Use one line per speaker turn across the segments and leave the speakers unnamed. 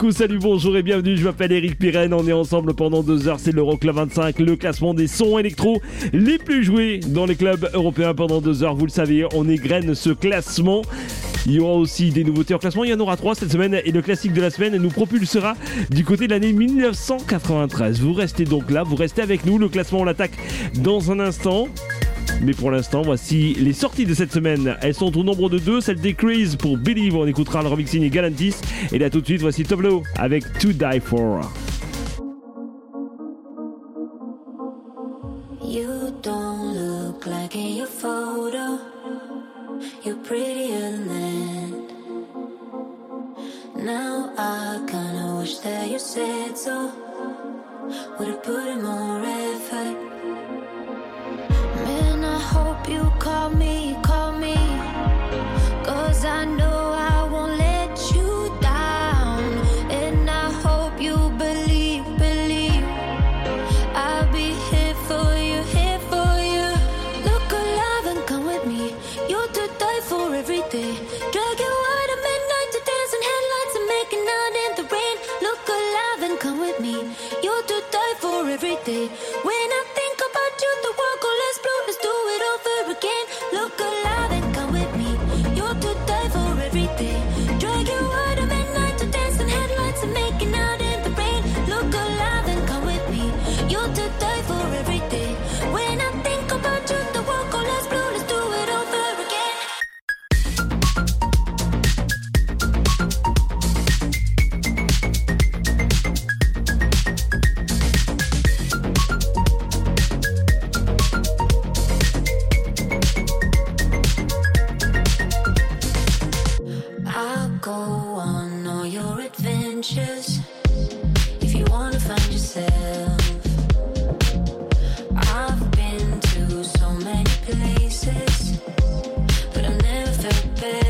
Coucou, salut, bonjour et bienvenue, je m'appelle Eric Pirenne, on est ensemble pendant deux heures, c'est l'Euroclub 25, le classement des sons électro les plus joués dans les clubs européens pendant deux heures, vous le savez, on égrène ce classement. Il y aura aussi des nouveautés en classement, il y en aura trois cette semaine et le classique de la semaine nous propulsera du côté de l'année 1993. Vous restez donc là, vous restez avec nous, le classement on l'attaque dans un instant. Mais pour l'instant, voici les sorties de cette semaine. Elles sont au nombre de deux. Celle des Craze pour Believe. On écoutera le remixing et Galantis. Et là tout de suite, voici Tableau avec To Die For.
You don't look like in your photo. You're prettier than. Now I kinda wish that you said so. Would've put in more effort. Hope you call me, call me. Cause I know I won't let you down. And I hope you believe, believe. I'll be here for you, here for you. Look alive and come with me. You're to die for every day. Drag you out at midnight to headlights and out in the rain. Look alive and come with me. You're die for every day. When I Let's do it over again. Look alive. Go on all your adventures if you wanna find yourself. I've been to so many places, but I've never felt better.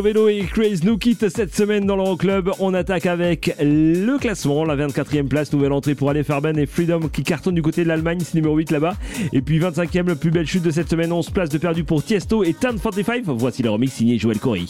Covelo et Craze nous quittent cette semaine dans l'Euroclub. On attaque avec le classement, la 24e place, nouvelle entrée pour aller Farben et Freedom qui cartonne du côté de l'Allemagne, c'est numéro 8 là-bas. Et puis 25e, la plus belle chute de cette semaine, 11 places de perdu pour Tiesto et Tan 45. Voici le remix signé Joël Corey.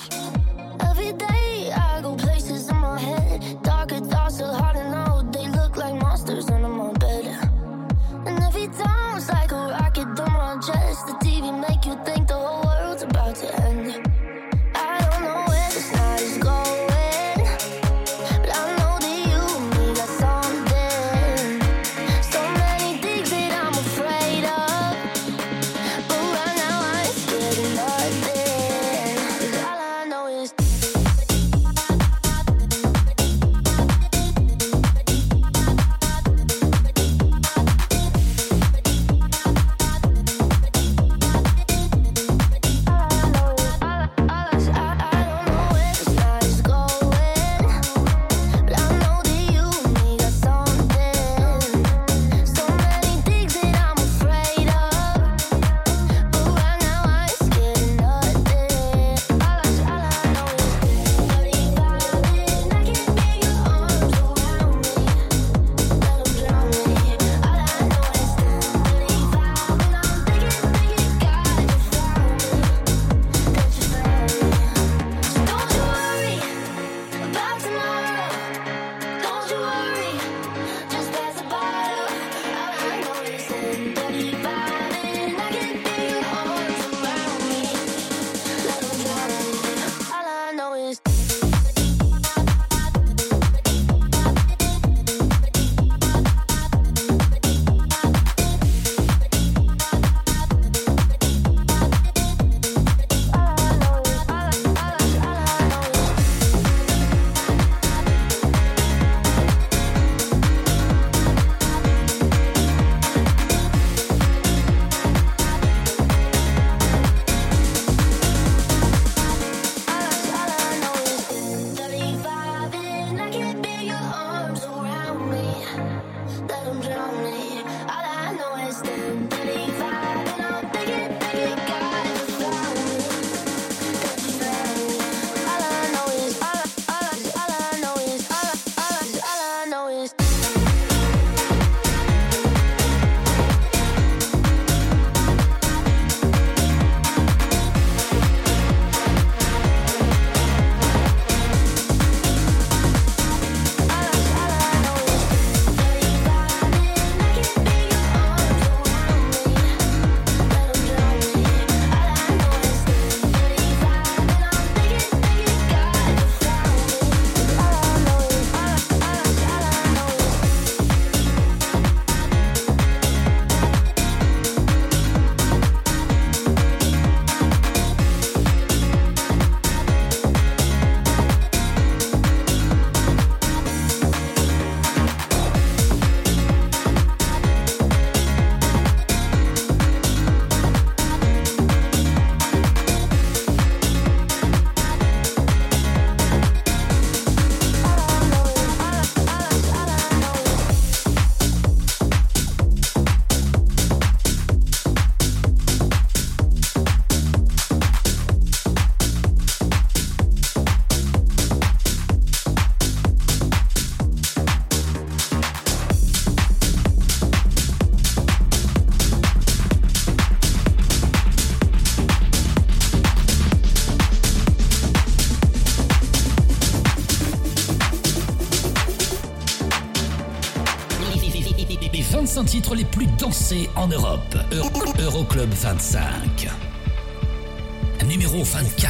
Dansés en Europe. Euro- Euroclub 25. Numéro 24.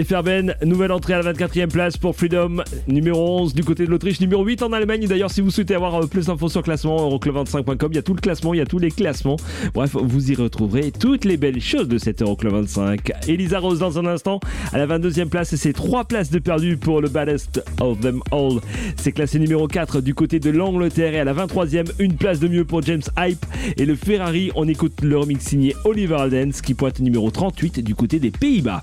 Allez Ferben, nouvelle entrée à la 24e place pour Freedom, numéro 11 du côté de l'Autriche, numéro 8 en Allemagne. D'ailleurs, si vous souhaitez avoir euh, plus d'infos sur le classement, euroclub25.com, il y a tout le classement, il y a tous les classements. Bref, vous y retrouverez toutes les belles choses de cet Euroclub 25. Elisa Rose dans un instant, à la 22e place, et c'est 3 places de perdu pour le baddest of them all. C'est classé numéro 4 du côté de l'Angleterre, et à la 23e, une place de mieux pour James Hype. Et le Ferrari, on écoute le remix signé Oliver Aldens qui pointe numéro 38 du côté des Pays-Bas.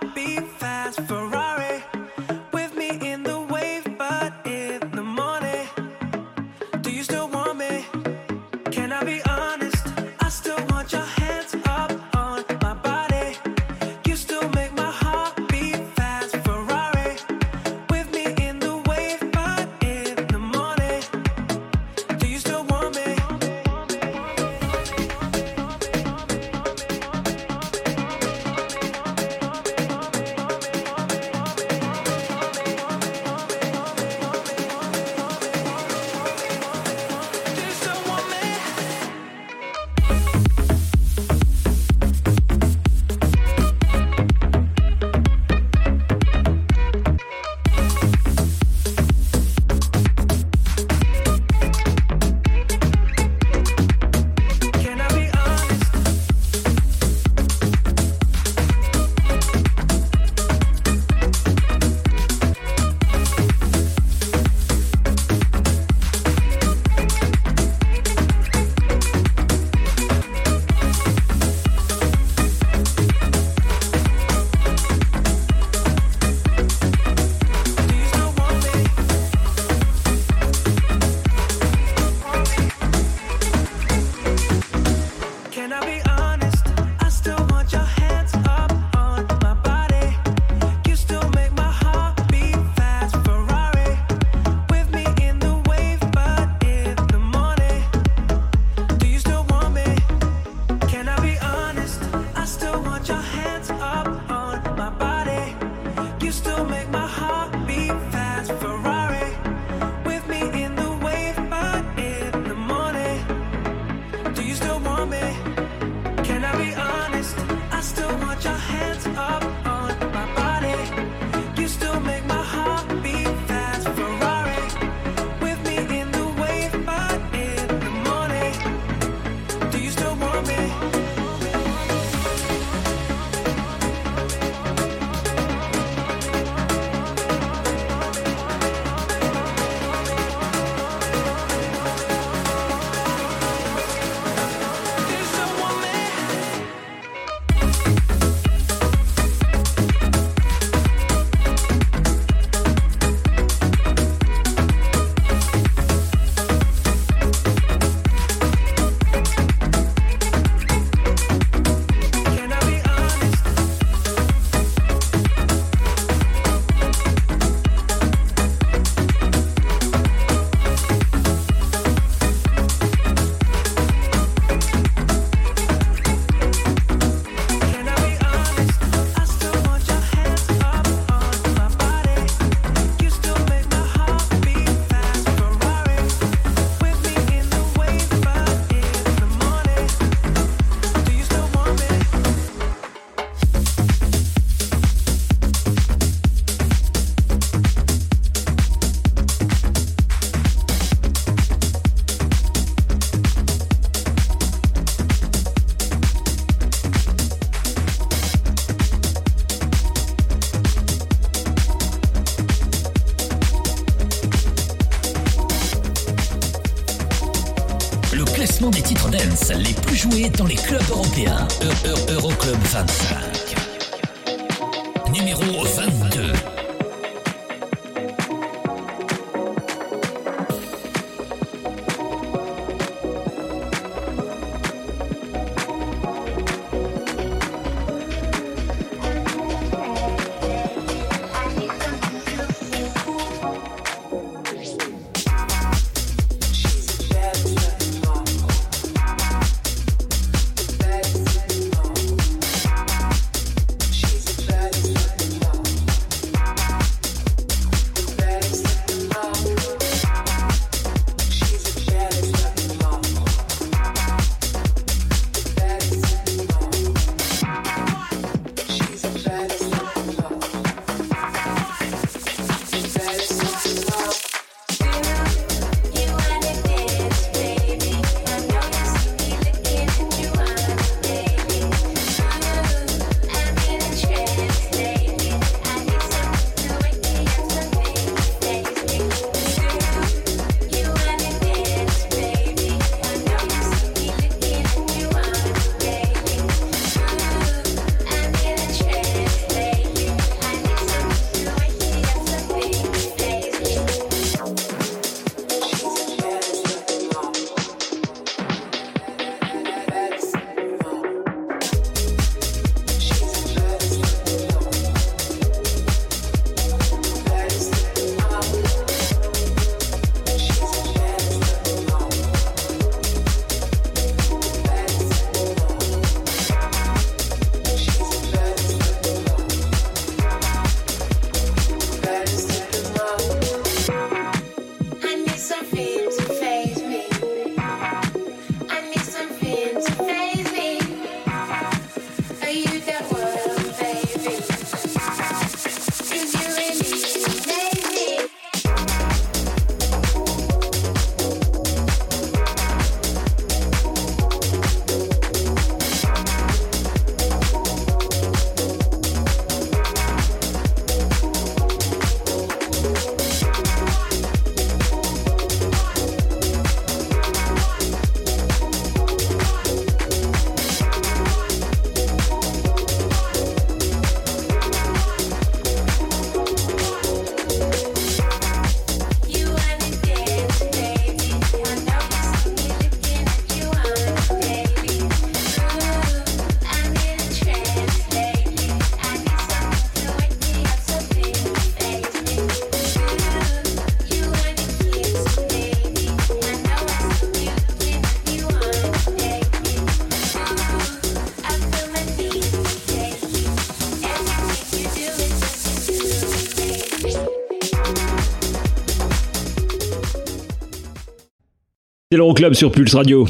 C'est l'Euroclub sur Pulse Radio.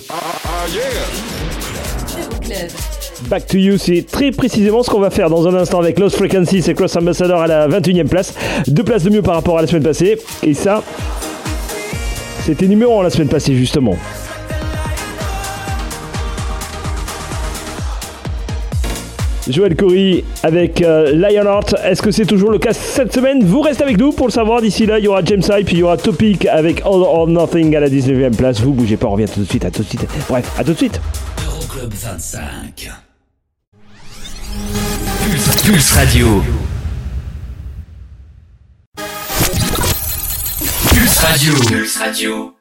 Back to You, c'est très précisément ce qu'on va faire dans un instant avec Lost Frequencies et Cross Ambassador à la 21e place. Deux places de mieux par rapport à la semaine passée. Et ça, c'était numéro 1 la semaine passée justement. Joël Corey avec euh, Lionheart. Est-ce que c'est toujours le cas cette semaine? Vous restez avec nous pour le savoir. D'ici là, il y aura James Hype, puis il y aura Topic avec All or Nothing à la 19e place. Vous bougez pas, on revient tout de suite, à tout de suite. Bref, à tout de suite.
Euroclub 25. Pulse, Pulse Radio. Pulse Radio. Pulse Radio.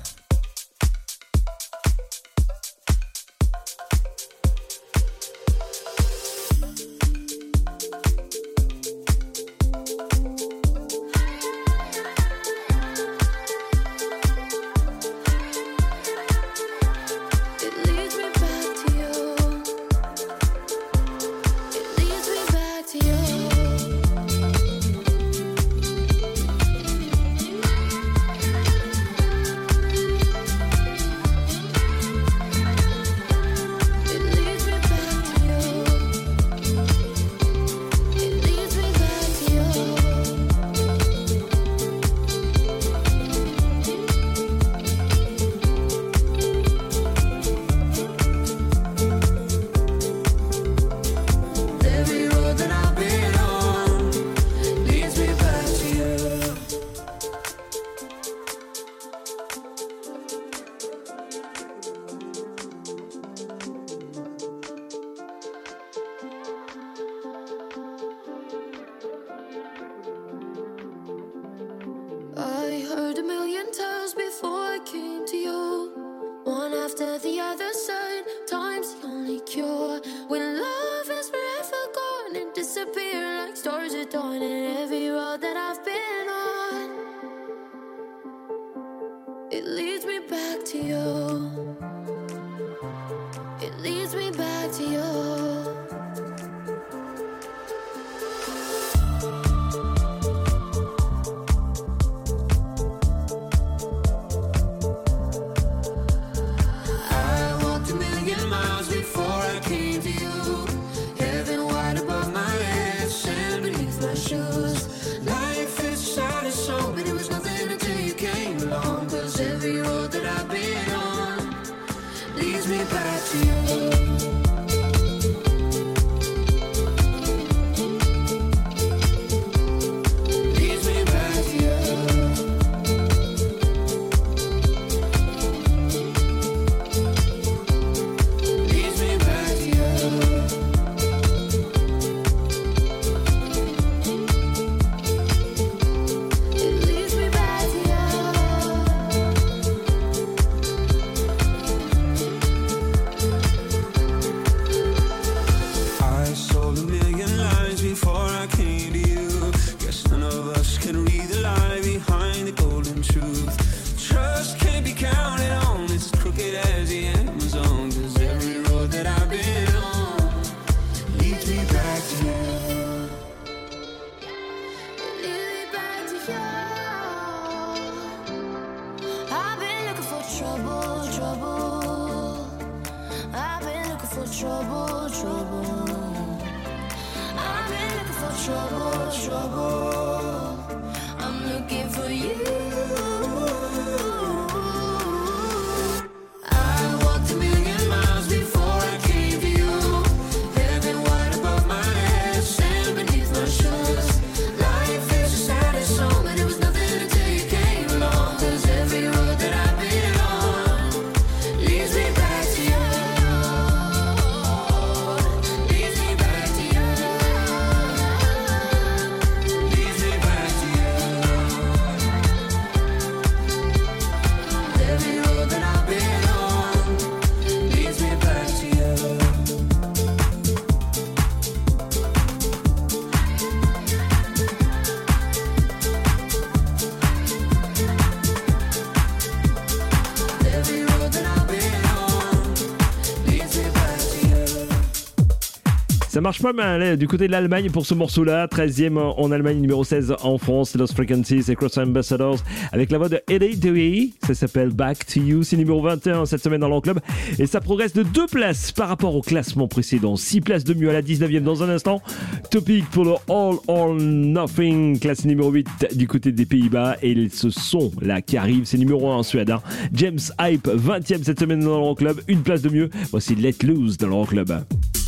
Ça marche pas mal hein, du côté de l'Allemagne pour ce morceau-là. 13e en Allemagne, numéro 16 en France. Lost Frequencies et Cross Ambassadors avec la voix de Eddie Dewey. Ça s'appelle Back to You. C'est numéro 21 cette semaine dans l'Enclub. Et ça progresse de deux places par rapport au classement précédent. 6 places de mieux à la 19e dans un instant. Topic pour le All or Nothing, classe numéro 8 du côté des Pays-Bas. Et ce son là qui arrive, c'est numéro 1 en Suède. hein. James Hype, 20e cette semaine dans l'Enclub. Une place de mieux. Voici Let Loose dans l'Enclub.
I'm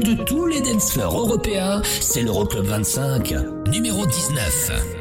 de tous les dance floors européens, c'est l'Euroclub 25, numéro 19.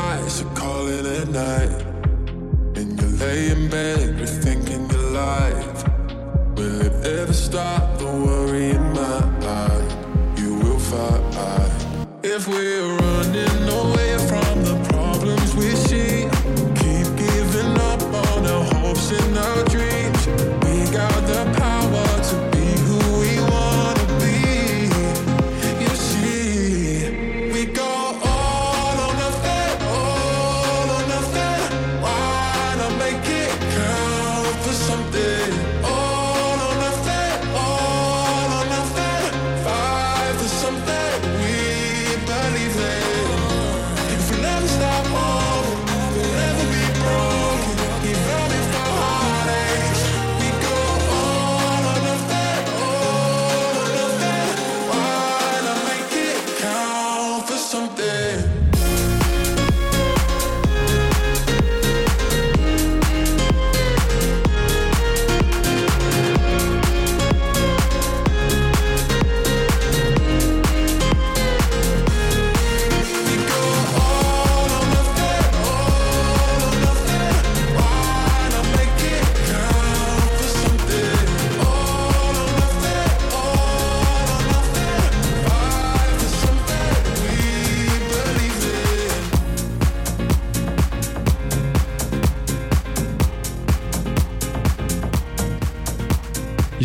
Lights are calling at night, and you lay in bed rethinking your life, will it ever stop the worry in my eye? You will fight. If we're running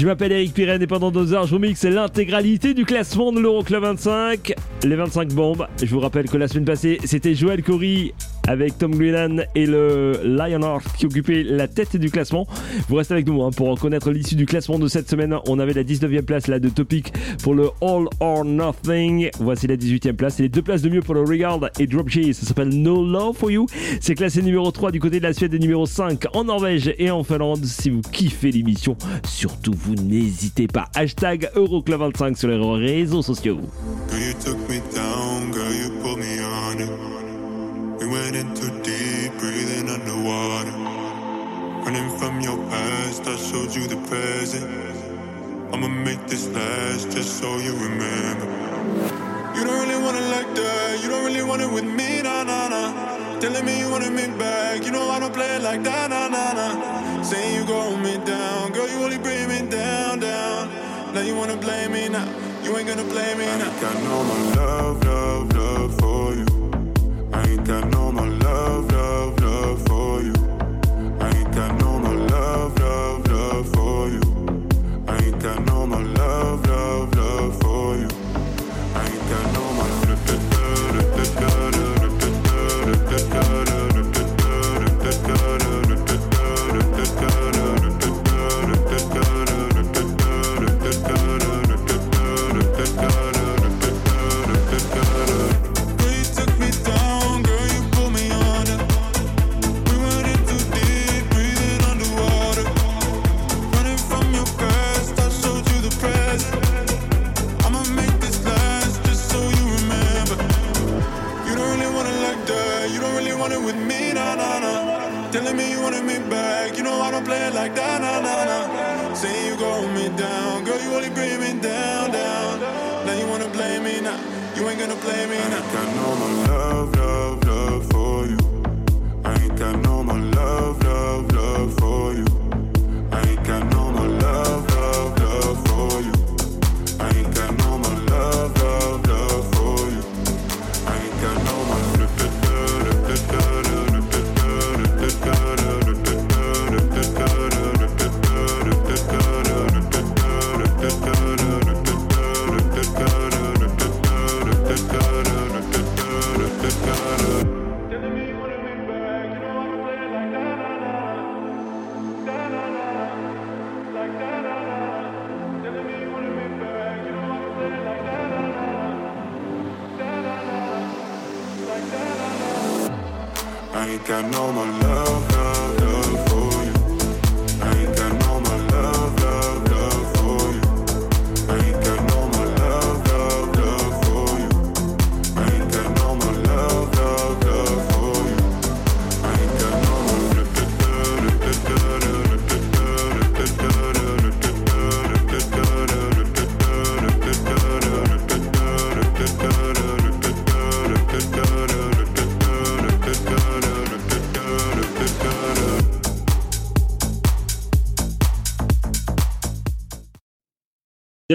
Je m'appelle Eric Pirenne et pendant deux heures, je vous mixe l'intégralité du classement de l'Euroclub 25. Les 25 bombes. Je vous rappelle que la semaine passée, c'était Joël Corey avec Tom Grennan et le Lionheart qui occupaient la tête du classement. Vous restez avec nous hein, pour connaître l'issue du classement de cette semaine. On avait la 19e place là de Topic pour le All or Nothing. Voici la 18e place. Et les deux places de mieux pour le Regard et Drop G. Ça s'appelle No Love for You. C'est classé numéro 3 du côté de la Suède et numéro 5 en Norvège et en Finlande. Si vous kiffez l'émission, surtout vous n'hésitez pas. Hashtag Euroclub25 sur les réseaux sociaux.
In too deep, breathing underwater. Running from your past, I showed you the present. I'ma make this last just so you remember. You don't really want it like that, you don't really want it with me, nah, nah, nah. Telling me you wanted me back, you know I don't play it like that, nah, nah, nah. Saying you gon' me down, girl, you only bring me down, down. Now you wanna blame me now, you ain't gonna blame me now. I got no more love, love, love for you.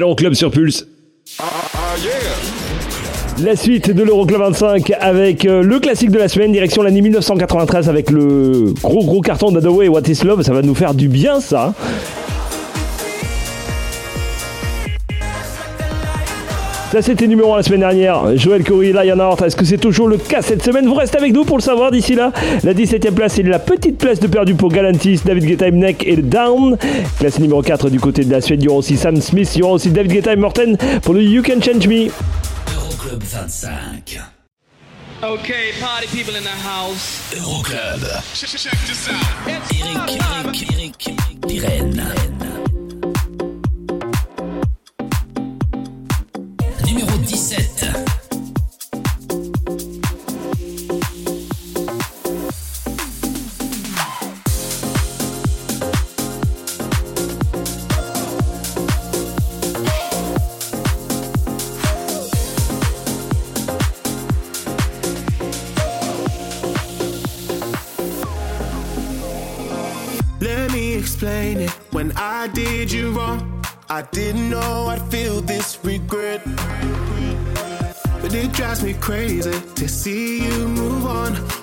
l'Euroclub sur Pulse. La suite de l'Euroclub 25 avec euh, le classique de la semaine, direction l'année 1993 avec le gros gros carton d'Adaway What is Love. Ça va nous faire du bien ça. Ça c'était numéro 1 la semaine dernière. Joël Corey, Lionheart. Est-ce que c'est toujours le cas cette semaine? Vous restez avec nous pour le savoir d'ici là. La 17ème place et la petite place de perdu pour Galantis, David Guetta, Neck et le Down. Classe numéro 4 du côté de la Suède. Il y aura aussi Sam Smith, il y aura aussi David Guetta et Morten pour le You Can Change Me.
Euroclub 25.
Okay, party people in the house.
Euroclub. Eric, Eric, Eric, Eric Pirenne.
I didn't know I'd feel this regret. But it drives me crazy to see you move on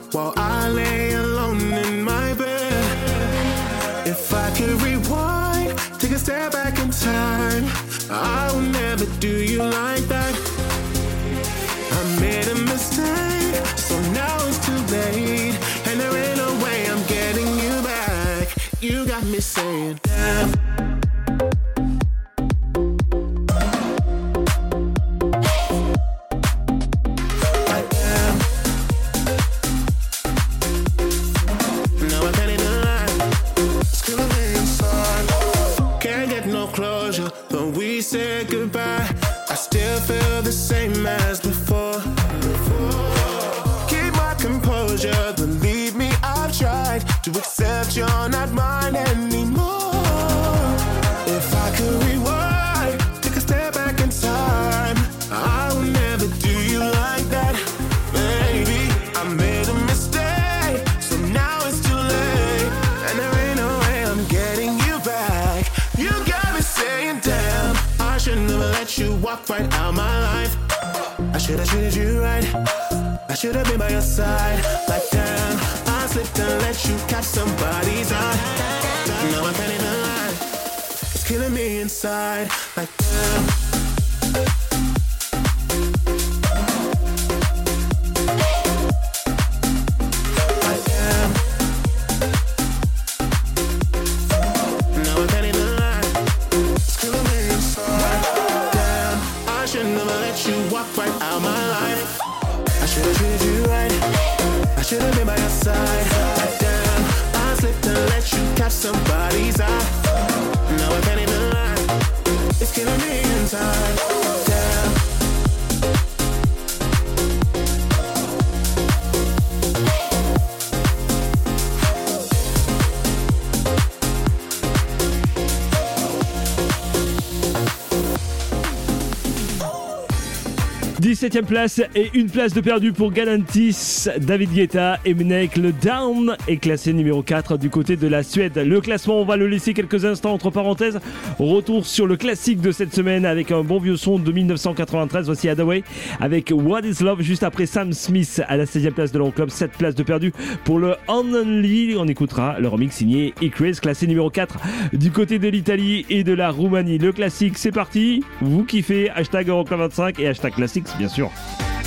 right out my life. I should have treated you right. I should have been by your side. Like damn, I slipped and let you catch somebody's eye. No, I can't. It's killing me inside. Like damn.
7ème place et une place de perdu pour Galantis, David Guetta et Mnek. Le Down est classé numéro 4 du côté de la Suède. Le classement, on va le laisser quelques instants entre parenthèses. Retour sur le classique de cette semaine avec un bon vieux son de 1993. Voici Hadaway avec What is Love juste après Sam Smith à la 16ème place de l'Euroclub. 7 places de perdu pour le On Only. On écoutera le remix signé Icris, classé numéro 4 du côté de l'Italie et de la Roumanie. Le classique, c'est parti. Vous kiffez. Hashtag Euroclub 25 et hashtag classics, bien sûr.
I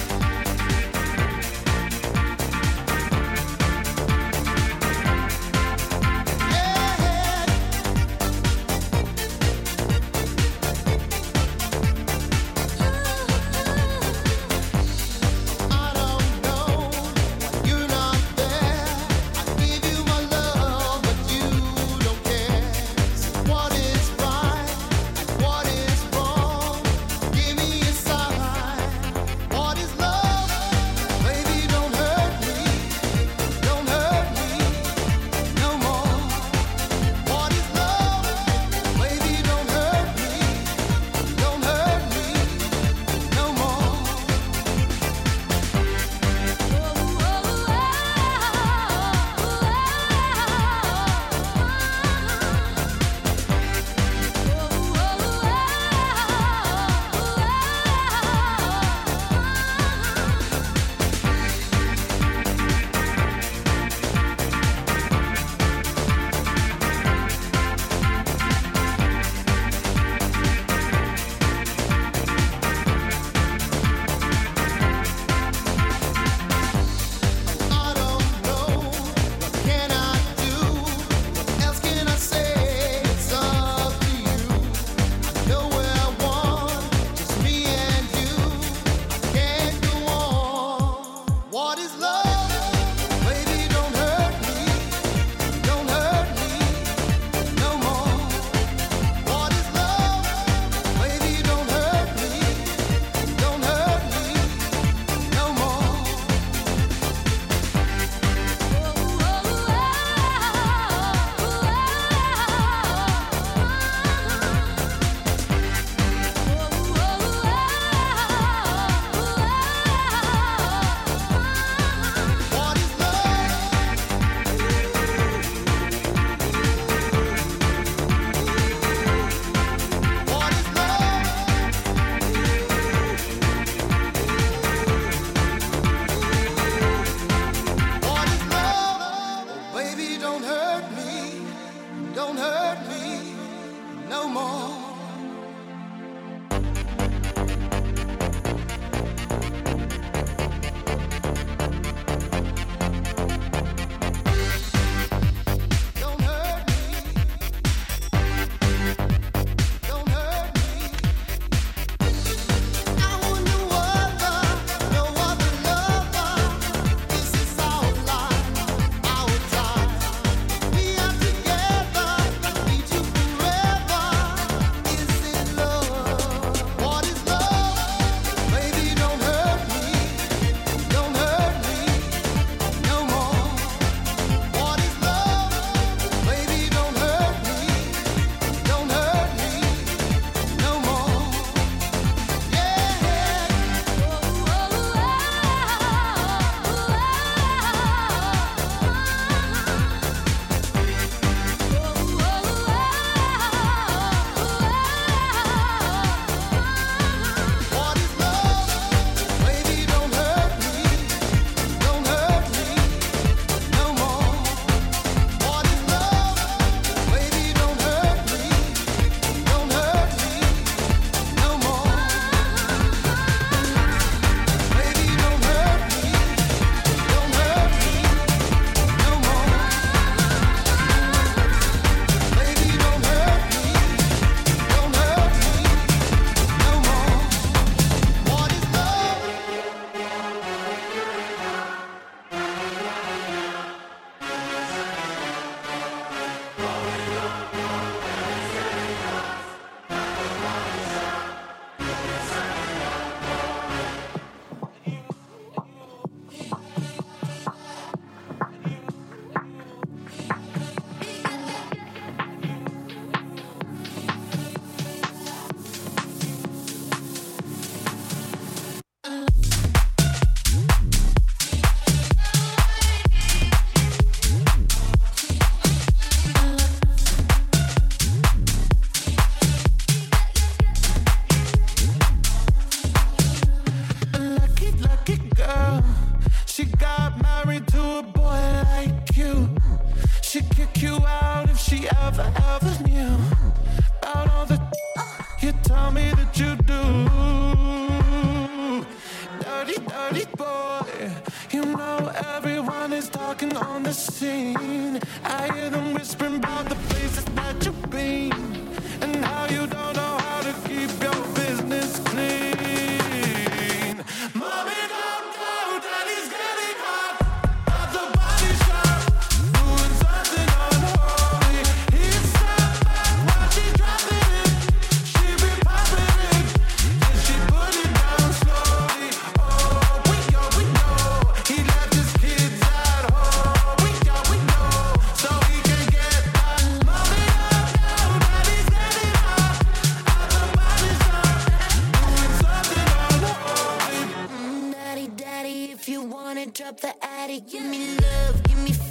drop the attic. Give me love, give me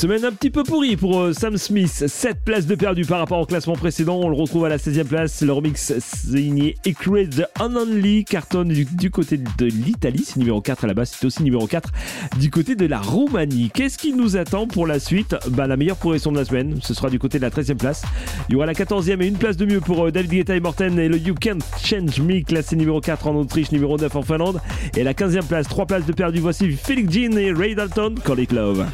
Semaine un petit peu pourrie pour euh, Sam Smith. 7 places de perdu par rapport au classement précédent. On le retrouve à la 16e place. Le remix signé Ecre The Unonly cartonne du, du côté de l'Italie. C'est numéro 4 à la base. C'est aussi numéro 4 du côté de la Roumanie. Qu'est-ce qui nous attend pour la suite? Bah, La meilleure progression de la semaine. Ce sera du côté de la 13e place. Il y aura la 14e et une place de mieux pour euh, David Guetta et Morten et le You Can't Change Me classé numéro 4 en Autriche, numéro 9 en Finlande. Et la 15e place, 3 places de perdu. Voici Felix Jean et Ray Dalton, Call It Love.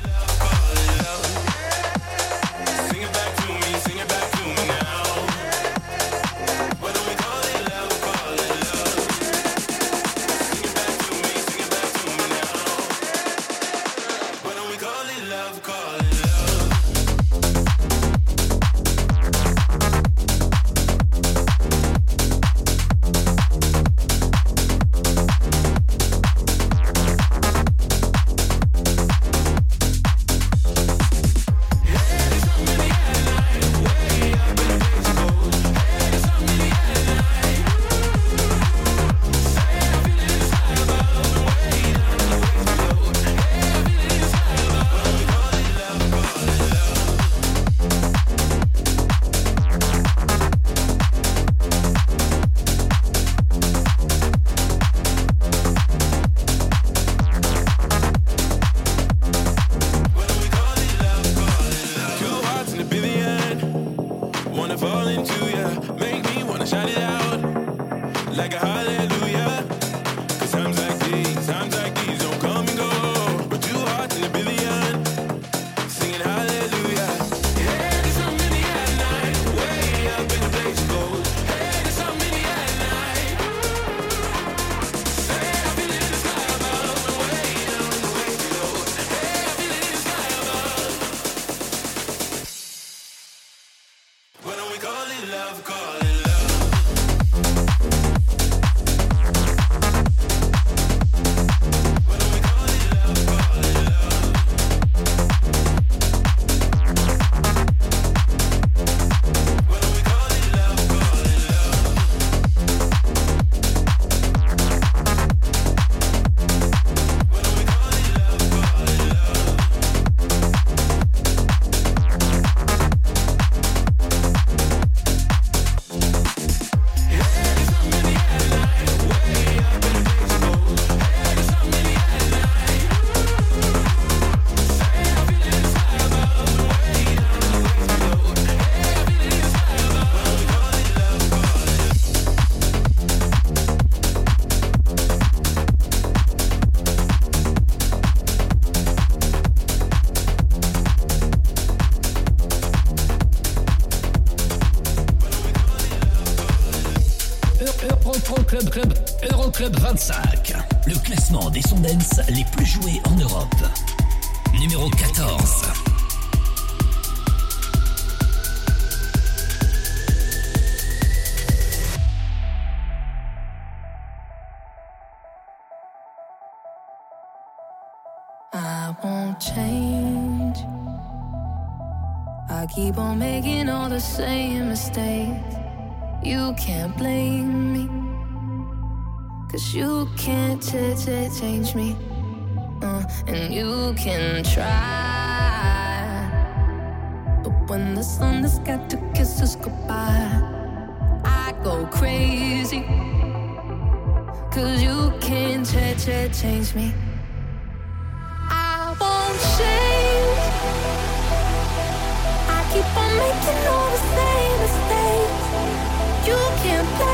Change me. Uh, and you can try. But when the sun has got to kiss us goodbye, I go crazy. Cause you can't ch- ch- change me. I won't change. I keep on making all the same mistakes. You can't.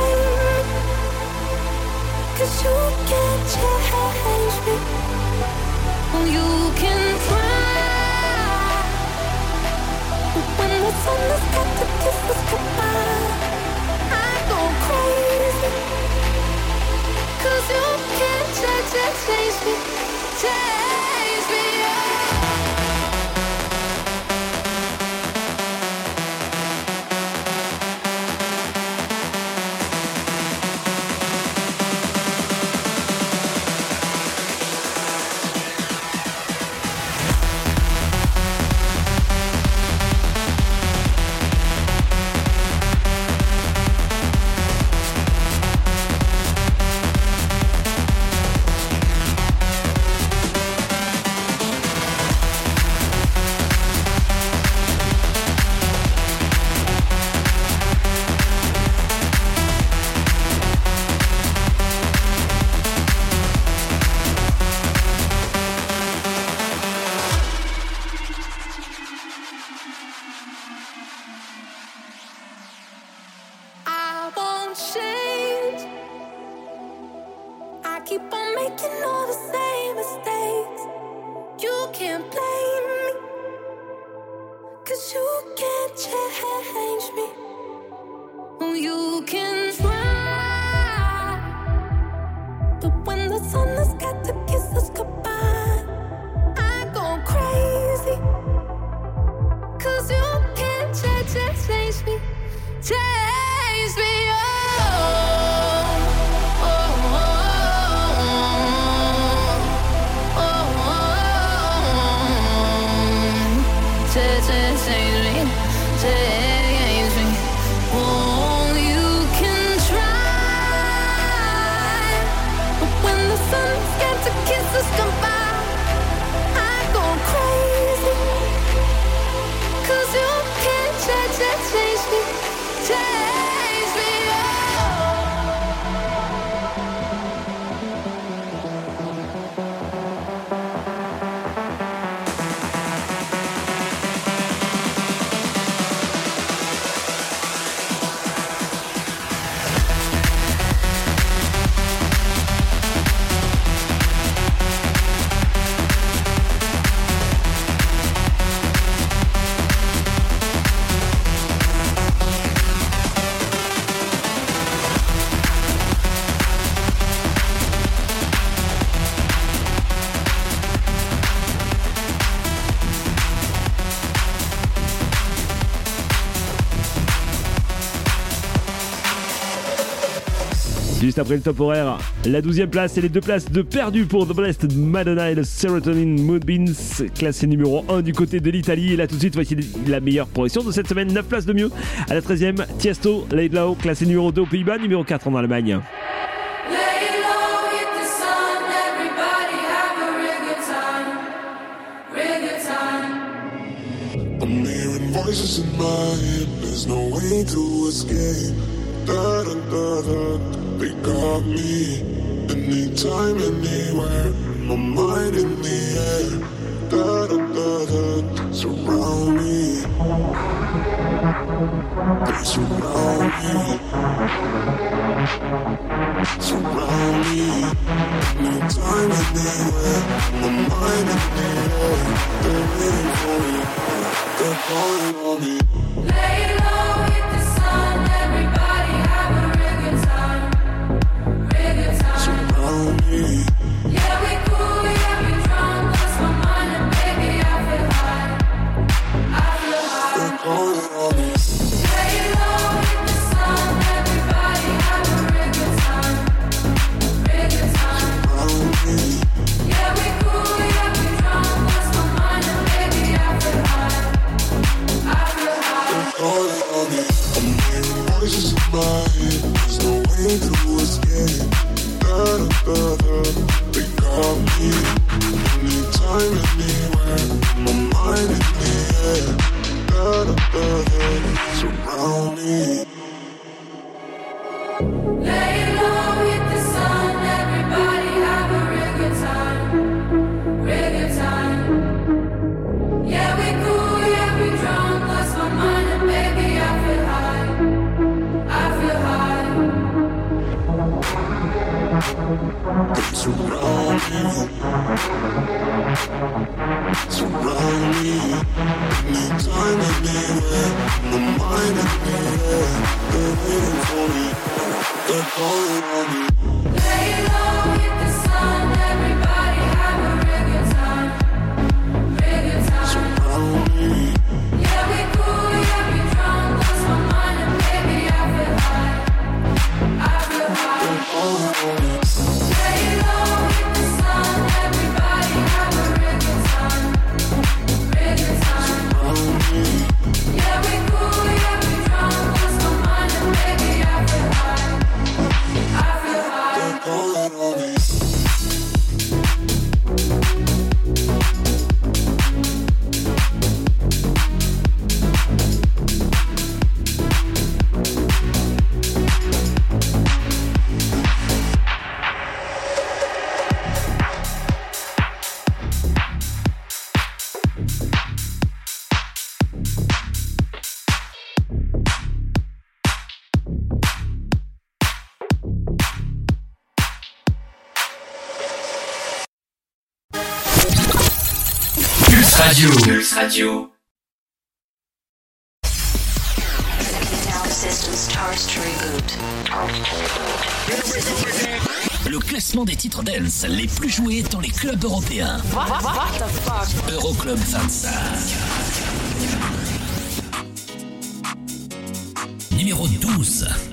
Cause you can't change me. Well, you can try.
juste après le top horaire. La 12e place et les deux places de perdu pour The Blessed Madonna et le Serotonin Moonbeans, classé numéro 1 du côté de l'Italie. Et là tout de suite, voici la meilleure progression de cette semaine, 9 places de mieux. À la 13e, Tiesto, Laidlaw, classé numéro 2 aux Pays-Bas, numéro 4 en Allemagne.
In my head, there's no way to escape. Da, da, da, They got me anytime, anywhere. My mind in the air. Da da da da. Surround me. They surround me. Surround me. Anytime, anywhere. My mind in the air. They're waiting for me. They're calling on me.
Lay low. above
around me. Anytime, anywhere, my mind. They're waiting for me. They're calling on me.
all of
this. Classement des titres dance les plus joués dans les clubs européens. Euroclub 25. Numéro 12.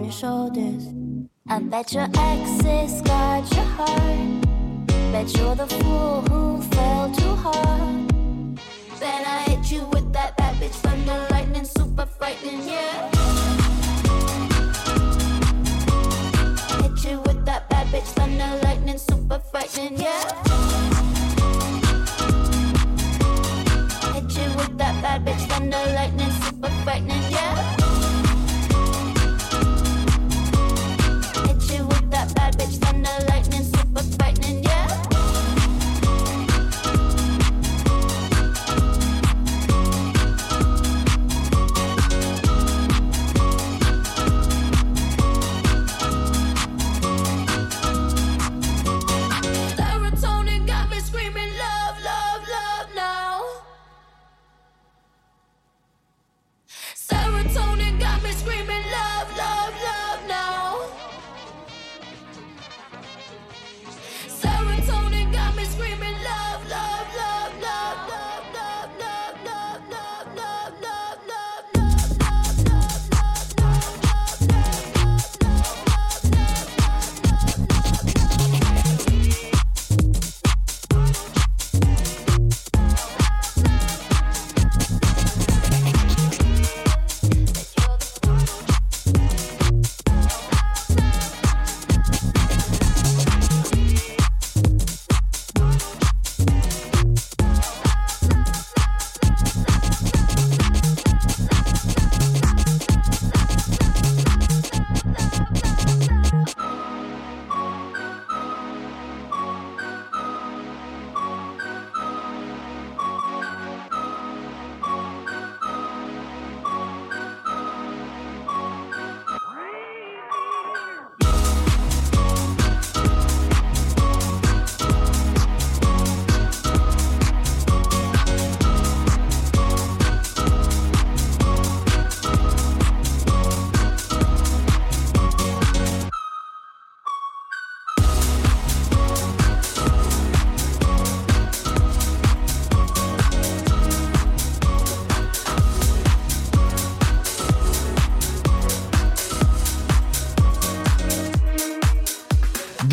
On your shoulders. I bet your exes got your heart. Bet you're the fool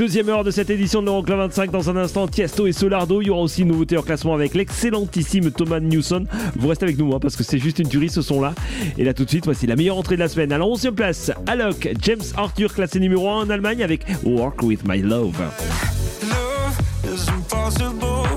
deuxième heure de cette édition de l'Euroclub 25. Dans un instant, Tiesto et Solardo. Il y aura aussi une nouveauté en classement avec l'excellentissime Thomas Newson. Vous restez avec nous hein, parce que c'est juste une tuerie ce son-là. Et là tout de suite, voici la meilleure entrée de la semaine. Alors on se place. Alok, James Arthur, classé numéro 1 en Allemagne avec Work with My Love.
love is impossible,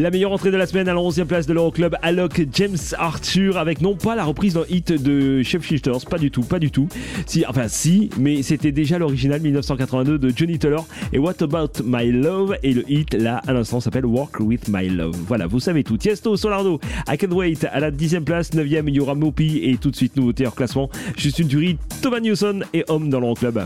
La meilleure entrée de la semaine à la 11e place de l'Euroclub, Alok James Arthur, avec non pas la reprise d'un hit de Chef Shifters, pas du tout, pas du tout. Si, enfin si, mais c'était déjà l'original 1982 de Johnny Taylor. Et What About My Love Et le hit là, à l'instant, s'appelle Walk With My Love. Voilà, vous savez tout. Tiesto, Solardo, I Can Wait à la 10e place, 9e, il y aura Mopi et tout de suite nouveauté hors classement. Justine Dury, Thomas Newson et Homme dans l'Euroclub.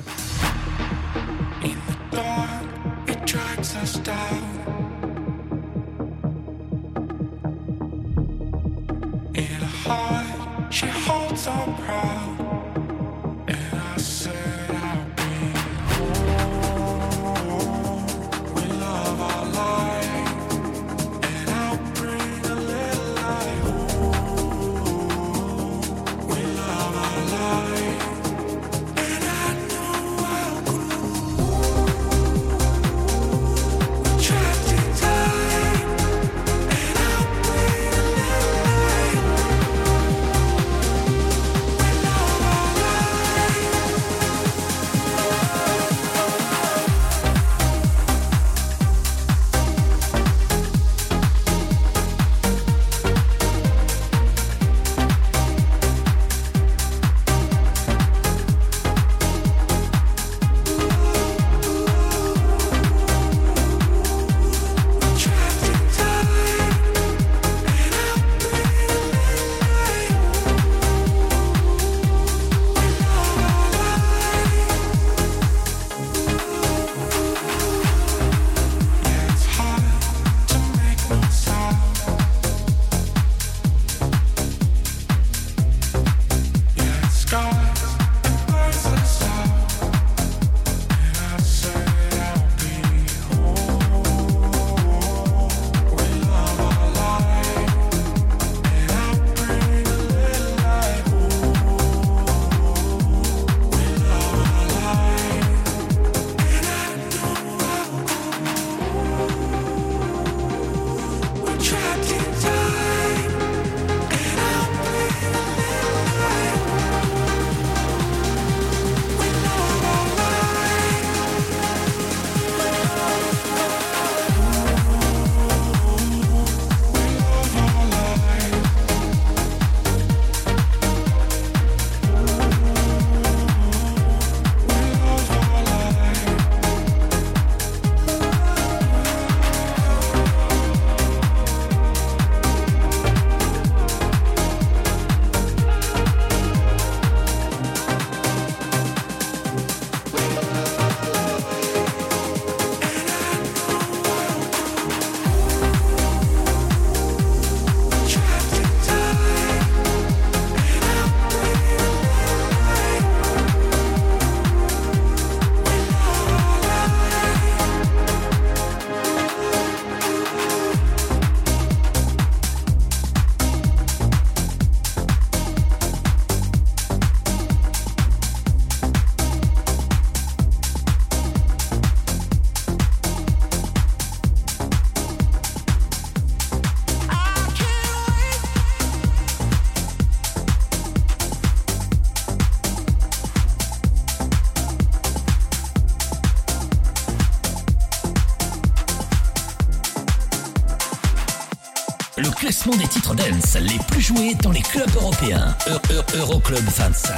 Des titres dance les plus joués dans les clubs européens. E- E- Euroclub 25.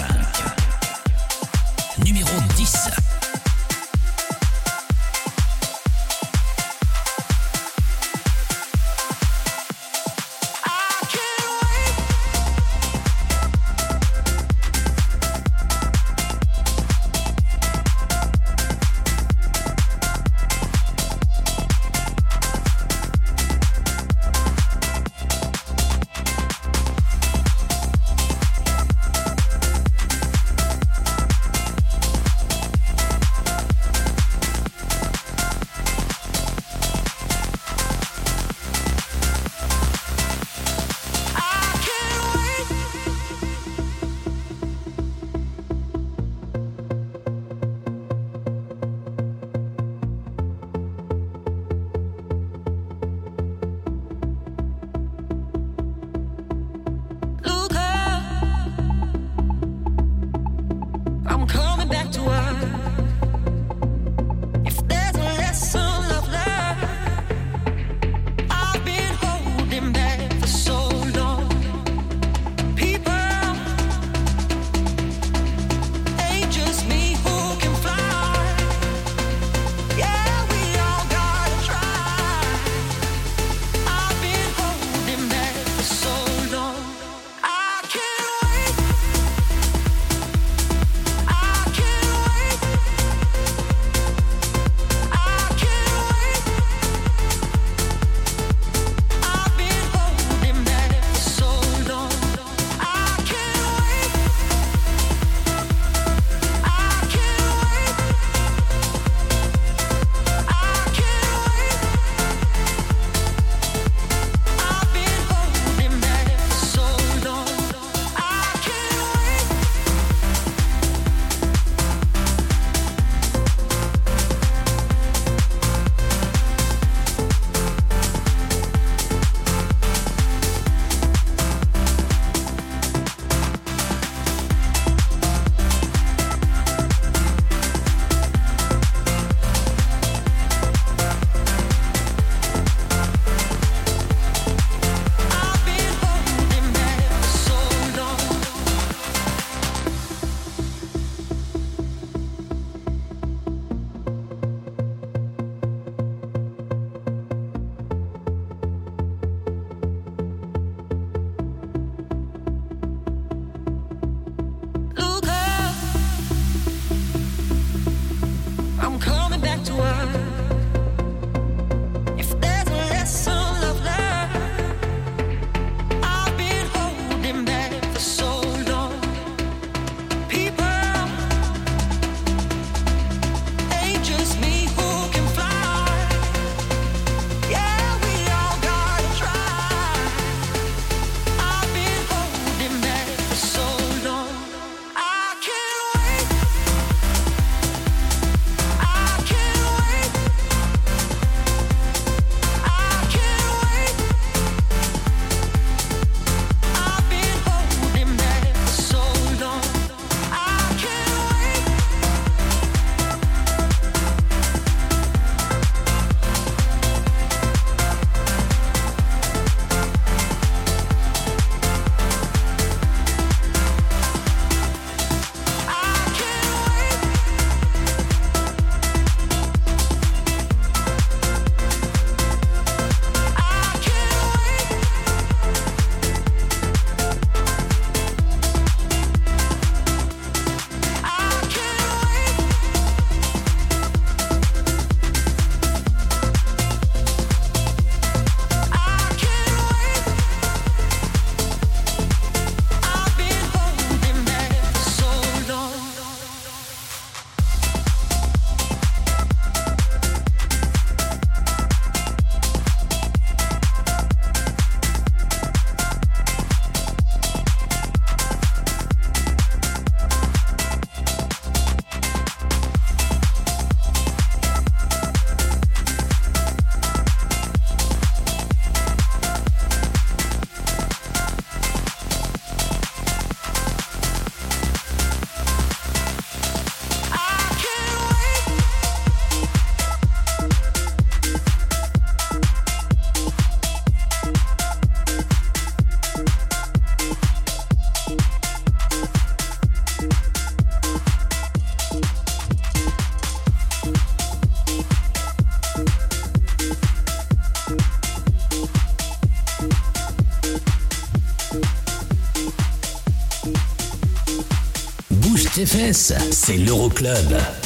Numéro 10.
C'est l'Euroclub.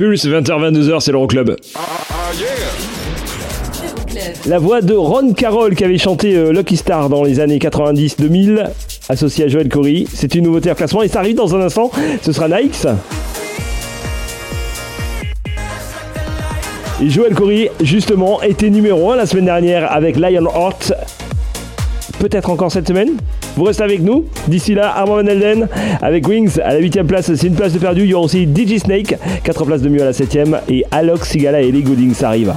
Pulse, 20h-22h, c'est l'Euroclub. La voix de Ron Carroll qui avait chanté euh, Lucky Star dans les années 90-2000, associé à Joel Corey. C'est une nouveauté en classement et ça arrive dans un instant. Ce sera Nikes. Et Joel Corey, justement, était numéro 1 la semaine dernière avec Lionheart. Peut-être encore cette semaine? Vous restez avec nous. D'ici là, Armand Van Elden avec Wings à la 8 place, c'est une place de perdu. Il y aura aussi DJ Snake, 4 places de mieux à la 7 et Alox Sigala et les Goodings arrivent.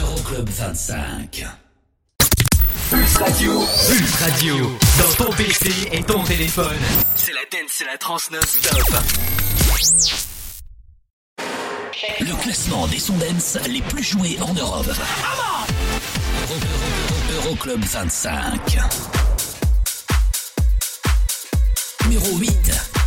Euroclub 25.
Pulse Radio. Pulse Radio. Dans ton PC et ton téléphone. C'est la dance, c'est la trans non-stop.
Le classement des sons dance les plus joués en Europe. Euroclub 25 numéro 8.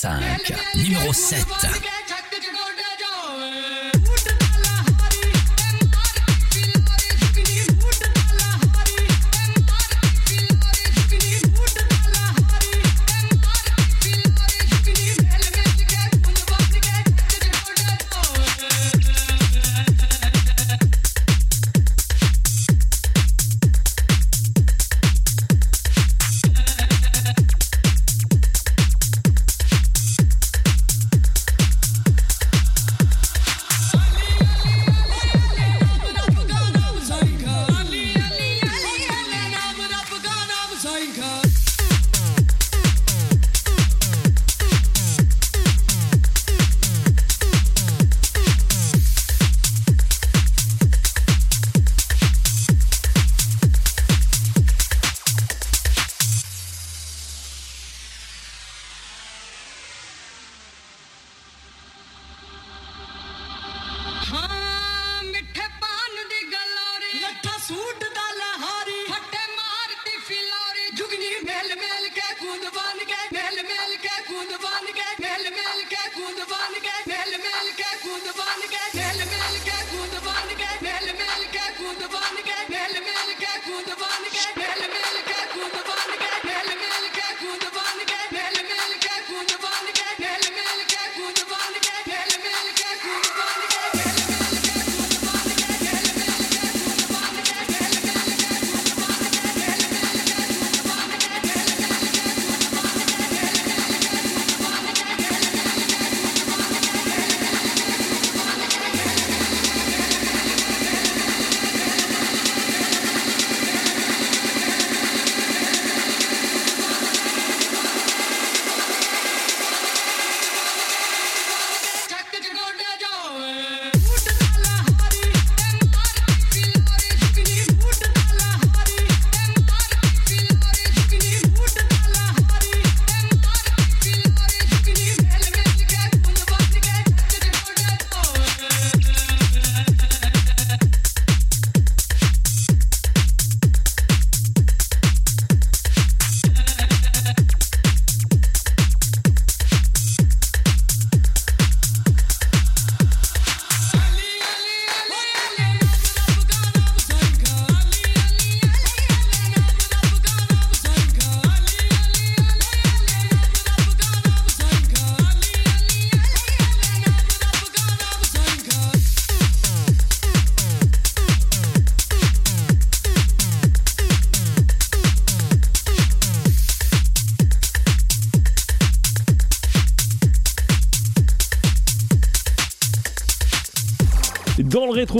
5, numéro 7.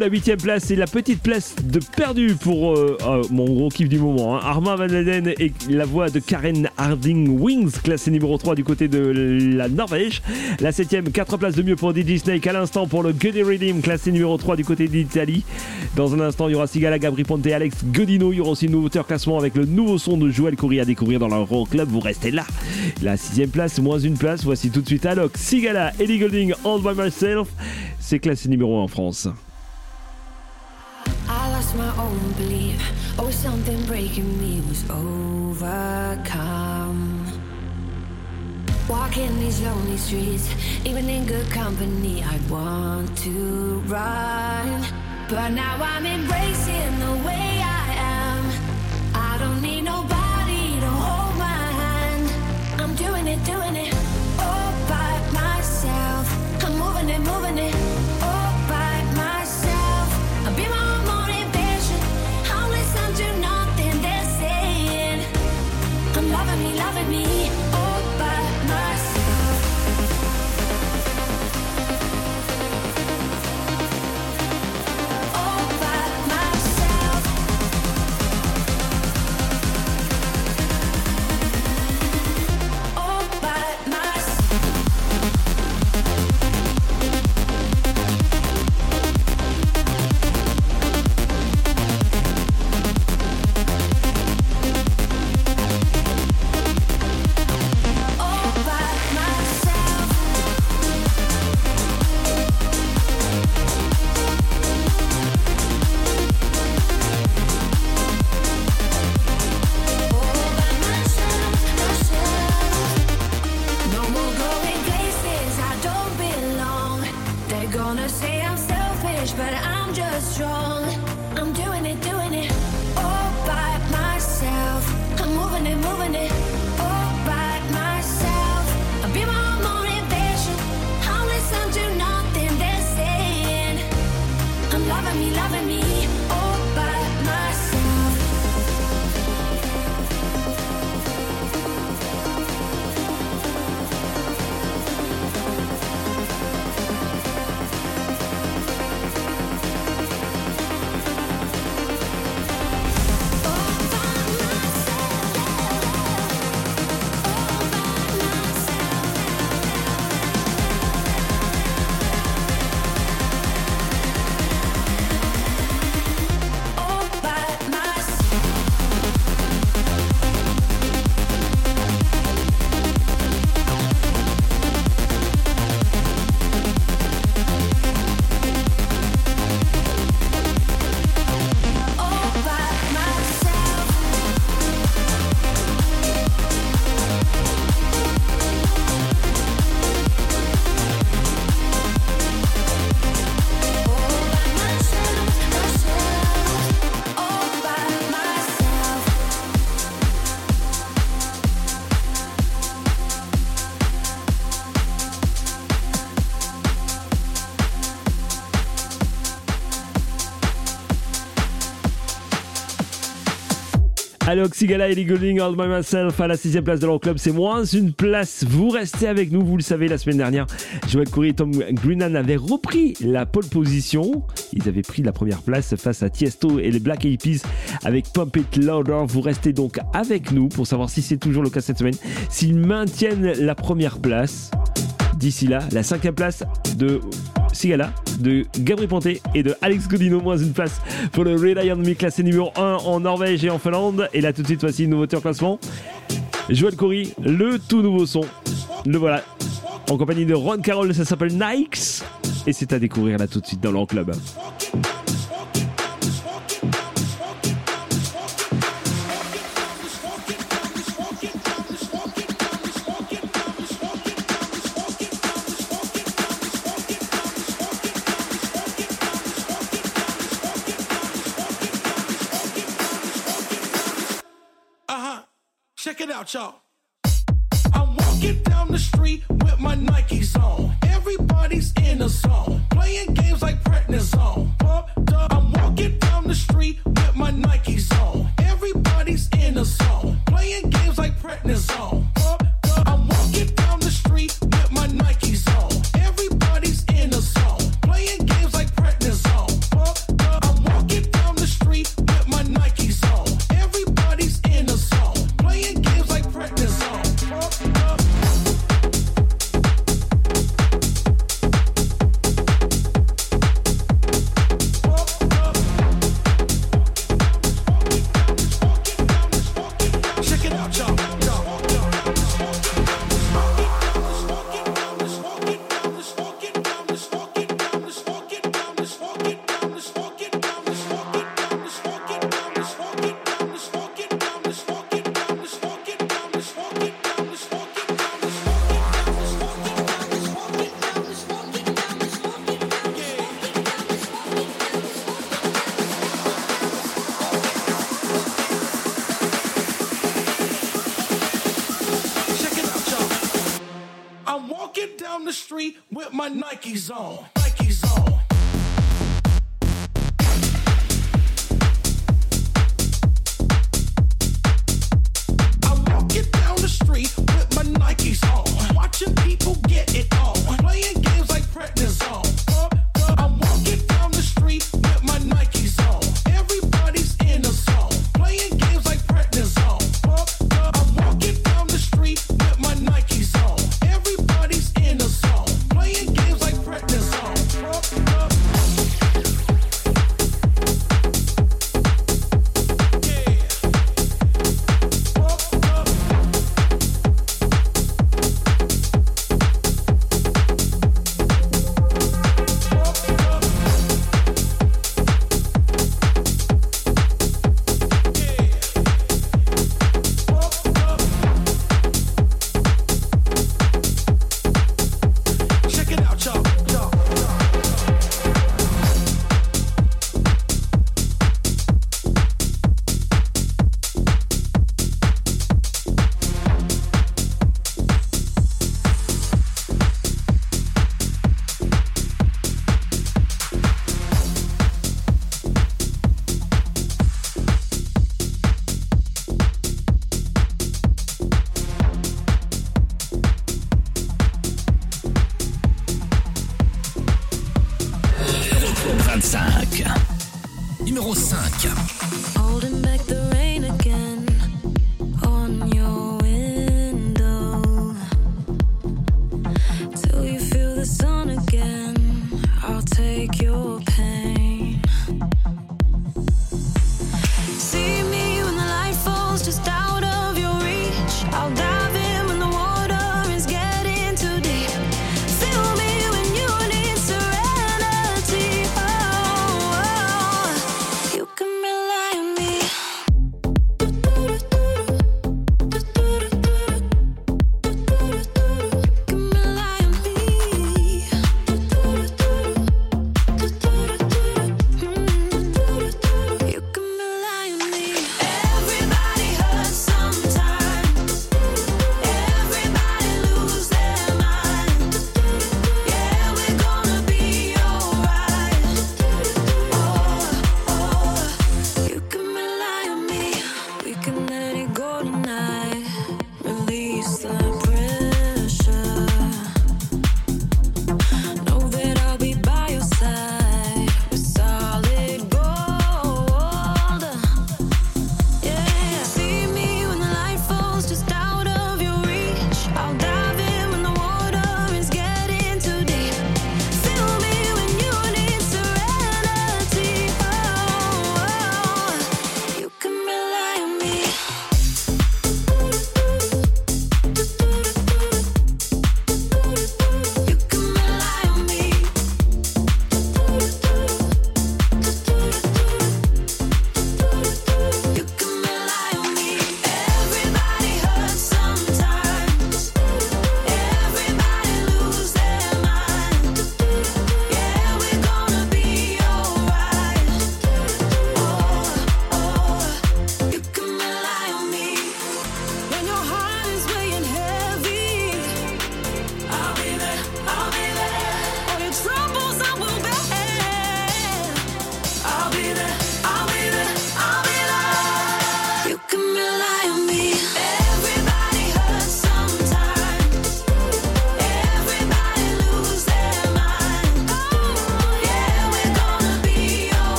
La 8 place, c'est la petite place de perdu pour euh, euh, mon gros kiff du moment. hein. Armand Van Laden et la voix de Karen Harding Wings, classée numéro 3 du côté de la Norvège. La 7 4 places de mieux pour DJ Snake à l'instant pour le Goody Rhythm, classé numéro 3 du côté d'Italie. Dans un instant, il y aura Sigala, Gabri Ponte, Alex Godino. Il y aura aussi une nouveauté en classement avec le nouveau son de Joël Coury à découvrir dans l'Euro Club. Vous restez là. La 6 place, moins une place. Voici tout de suite Alok, Sigala, Ellie Golding, All by Myself. C'est classé numéro 1 en France.
I lost my own belief. Oh, something breaking me was overcome. Walking these lonely streets, even in good company, I want to run. But now I'm embracing the way I am. I don't need nobody to hold my hand. I'm doing it, doing it all by myself. I'm moving it, moving it
Alors, Sigala et Golding, All By Myself à la sixième place de leur club, c'est moins une place. Vous restez avec nous, vous le savez, la semaine dernière, Joël Coury et Tom Greenan avaient repris la pole position. Ils avaient pris la première place face à Tiesto et les Black Eyed Peas avec Pump It Louder. Vous restez donc avec nous pour savoir si c'est toujours le cas cette semaine, s'ils maintiennent la première place. D'ici là, la cinquième place de Sigala, de Gabriel Ponté et de Alex Godino, moins une place pour le Red Iron Me classé numéro 1 en Norvège et en Finlande. Et là tout de suite, voici une nouveauté en classement. Joël Corey, le tout nouveau son. Le voilà. En compagnie de Ron Carroll, ça s'appelle Nikes. Et c'est à découvrir là tout de suite dans leur club.
Check it out, y'all. I'm walking down the street with my Nikes on. Everybody's in a zone, playing games like prednisone. Pumped up. I'm walking down the street with my Nikes on. Everybody's in a zone, playing games like prednisone. Pumped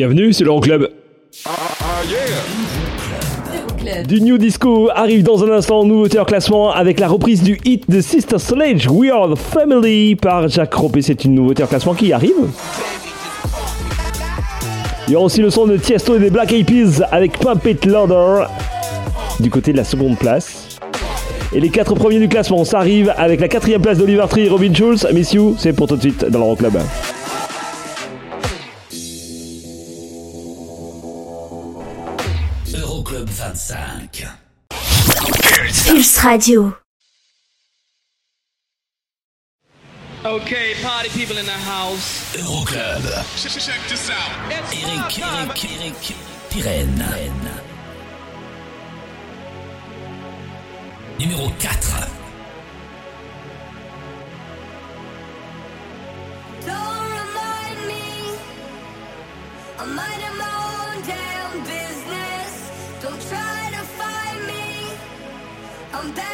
Bienvenue, c'est l'Euroclub. Du New Disco arrive dans un instant, nouveauté en classement avec la reprise du hit de Sister Sledge, We Are the Family par Jacques Ropé. C'est une nouveauté en classement qui arrive. Il y aura aussi le son de Tiesto et des Black Eyed Peas avec Pump It Louder du côté de la seconde place. Et les quatre premiers du classement, ça arrive avec la quatrième place d'Oliver Tree et Robin Schulz. Miss You, c'est pour tout de suite dans l'Euroclub.
Euroclub 25.
Pulse Radio.
Okay, party people in the house.
Euroclub.
Check this out.
Eric, Eric, Eric, Pirenne. Numéro 4.
Don't remind me. I'm better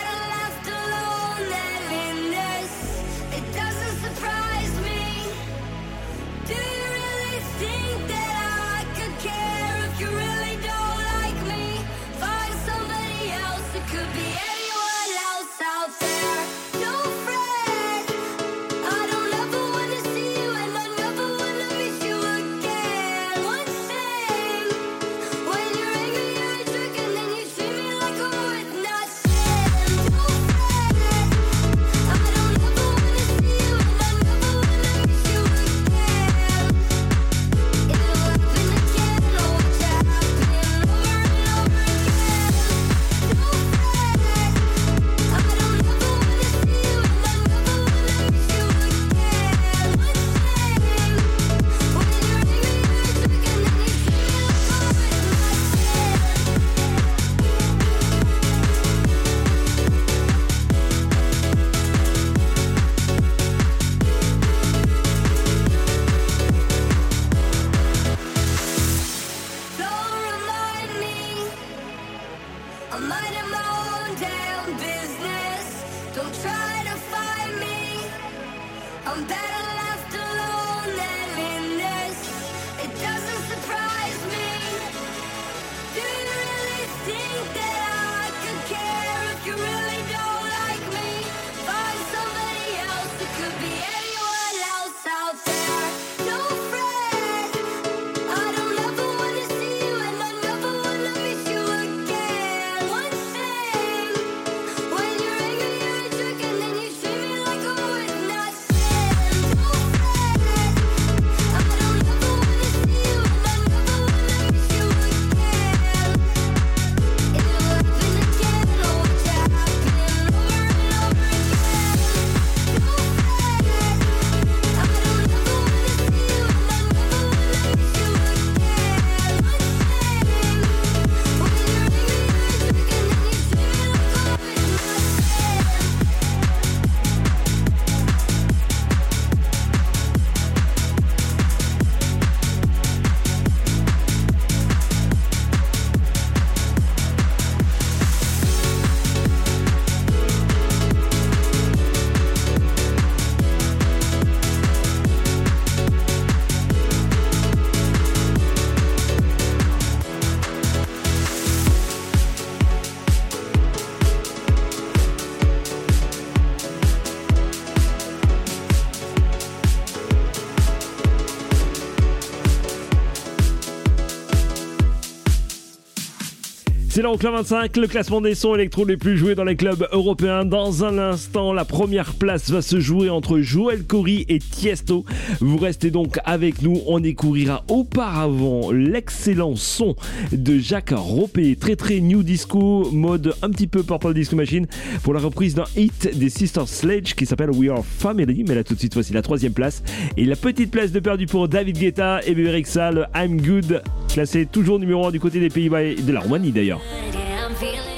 C'est l'Euroclub 25, le classement des sons électro les plus joués dans les clubs européens. Dans un instant, la première place va se jouer entre Joël Cory et Tiesto. Vous restez donc avec nous. On découvrira auparavant l'excellent son de Jacques Ropé, très très new disco, mode un petit peu Purple Disco Machine, pour la reprise d'un hit des Sisters Sledge qui s'appelle We Are Family. Mais là tout de suite, voici la troisième place. Et la petite place de perdu pour David Guetta et Bébé Rexha, le I'm Good, classé toujours numéro 1 du côté des Pays-Bas et de la Roumanie d'ailleurs.
Yeah, I'm feeling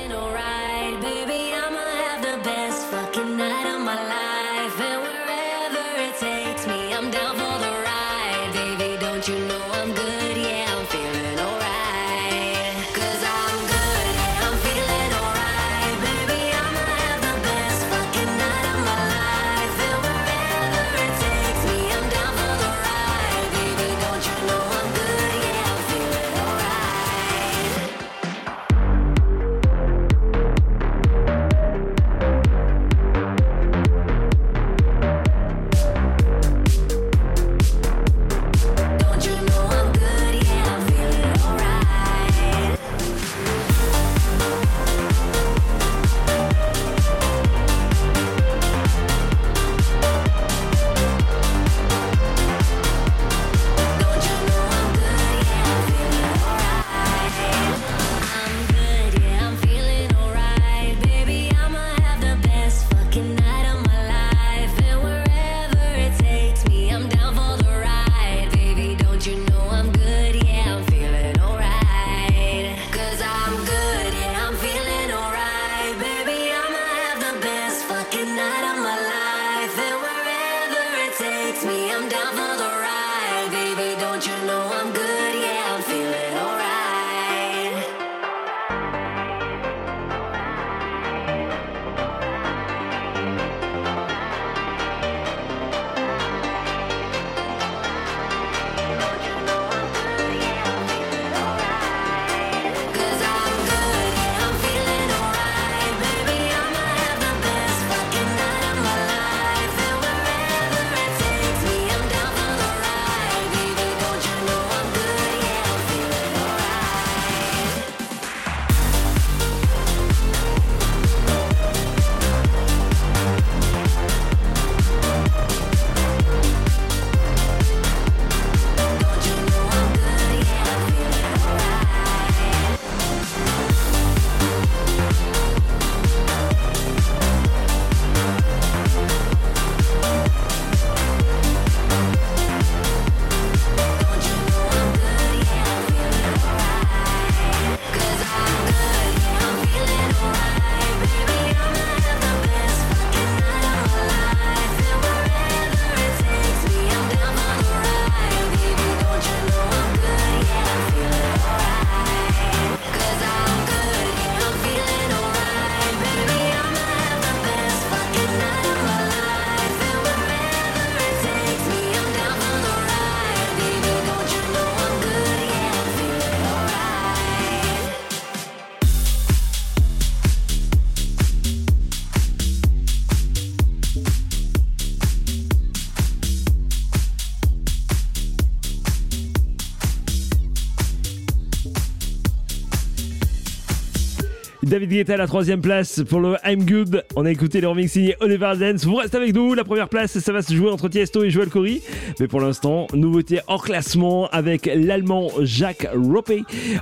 David Guetta à la troisième place pour le I'm Good. On a écouté le remix signé Oliver Dance. Vous restez avec nous. La première place, ça va se jouer entre Tiesto et Joel Corey. Mais pour l'instant, nouveauté hors classement avec l'allemand Jacques Rope.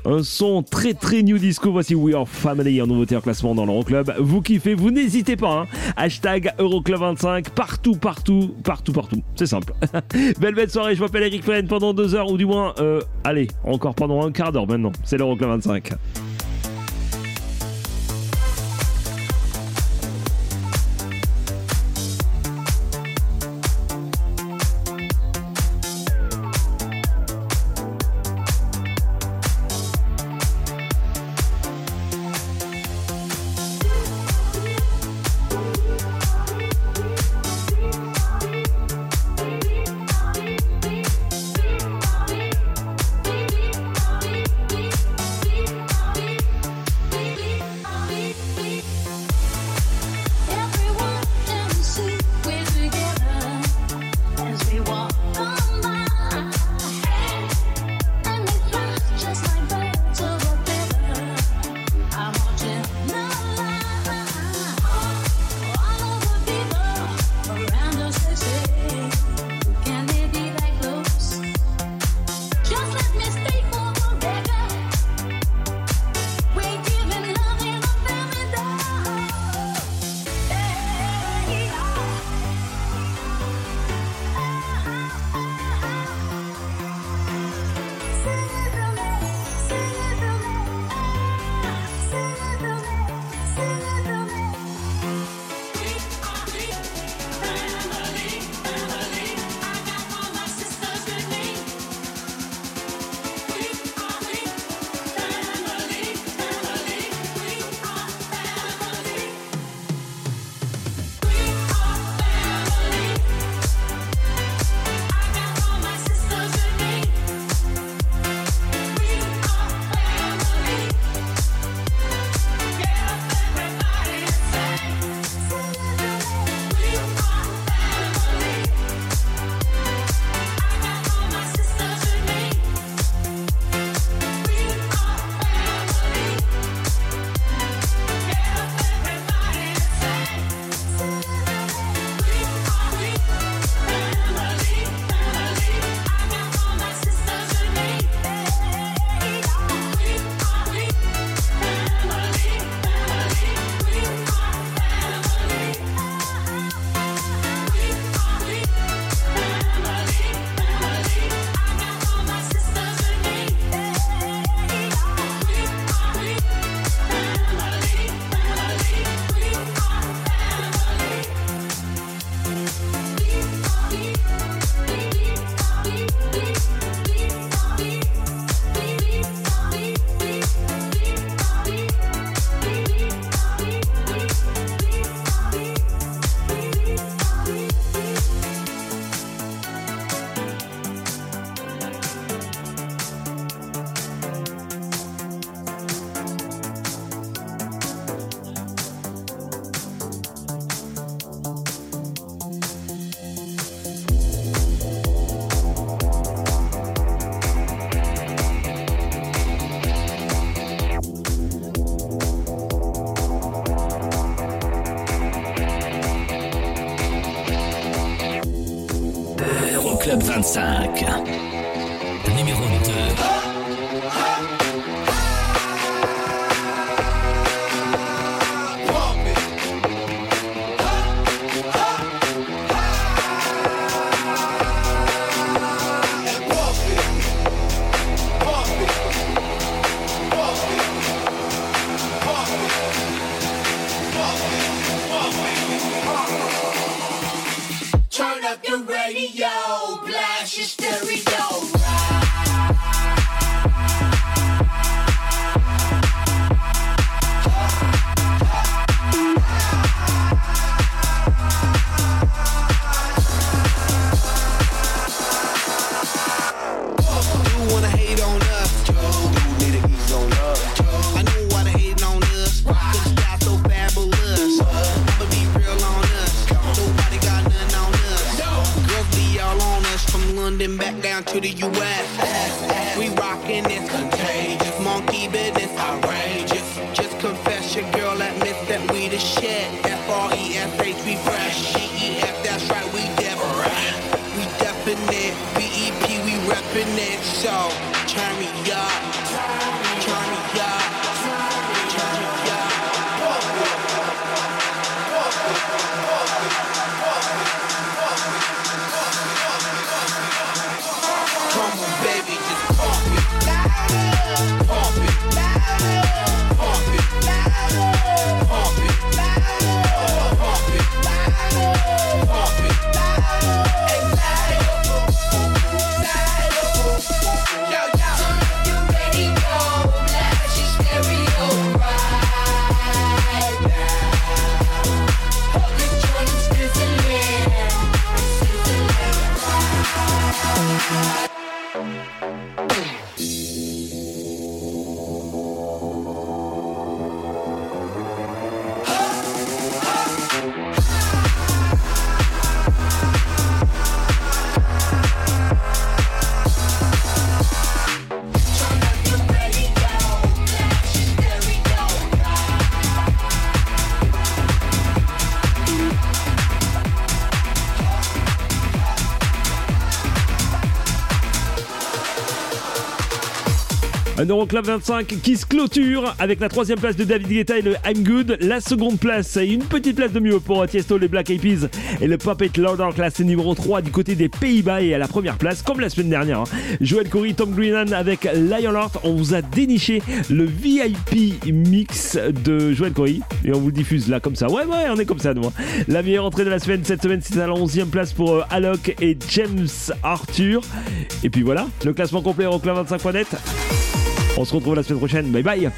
Un son très très new disco. Voici We Are Family en nouveauté hors classement dans l'Euroclub. Vous kiffez, vous n'hésitez pas. hein. Hashtag Euroclub25 partout, partout, partout, partout. C'est simple. Belle belle soirée. Je m'appelle Eric Fren pendant deux heures ou du moins, euh, allez, encore pendant un quart d'heure maintenant. C'est l'Euroclub 25. Un Euroclub 25 qui se clôture avec la troisième place de David Guetta et le I'm Good. La seconde place et une petite place de mieux pour Tiesto, les Black Eyed Peas et le Puppet Louder classé numéro 3 du côté des Pays-Bas et à la première place comme la semaine dernière. hein. Joël Corey, Tom Greenan avec Lionheart. On vous a déniché le VIP mix de Joël Corey et on vous diffuse là comme ça. Ouais, ouais, on est comme ça nous. hein. La meilleure entrée de la semaine cette semaine, c'est à la 11e place pour euh, Alok et James Arthur. Et puis voilà, le classement complet Euroclub25.net. On se retrouve la semaine prochaine. Bye bye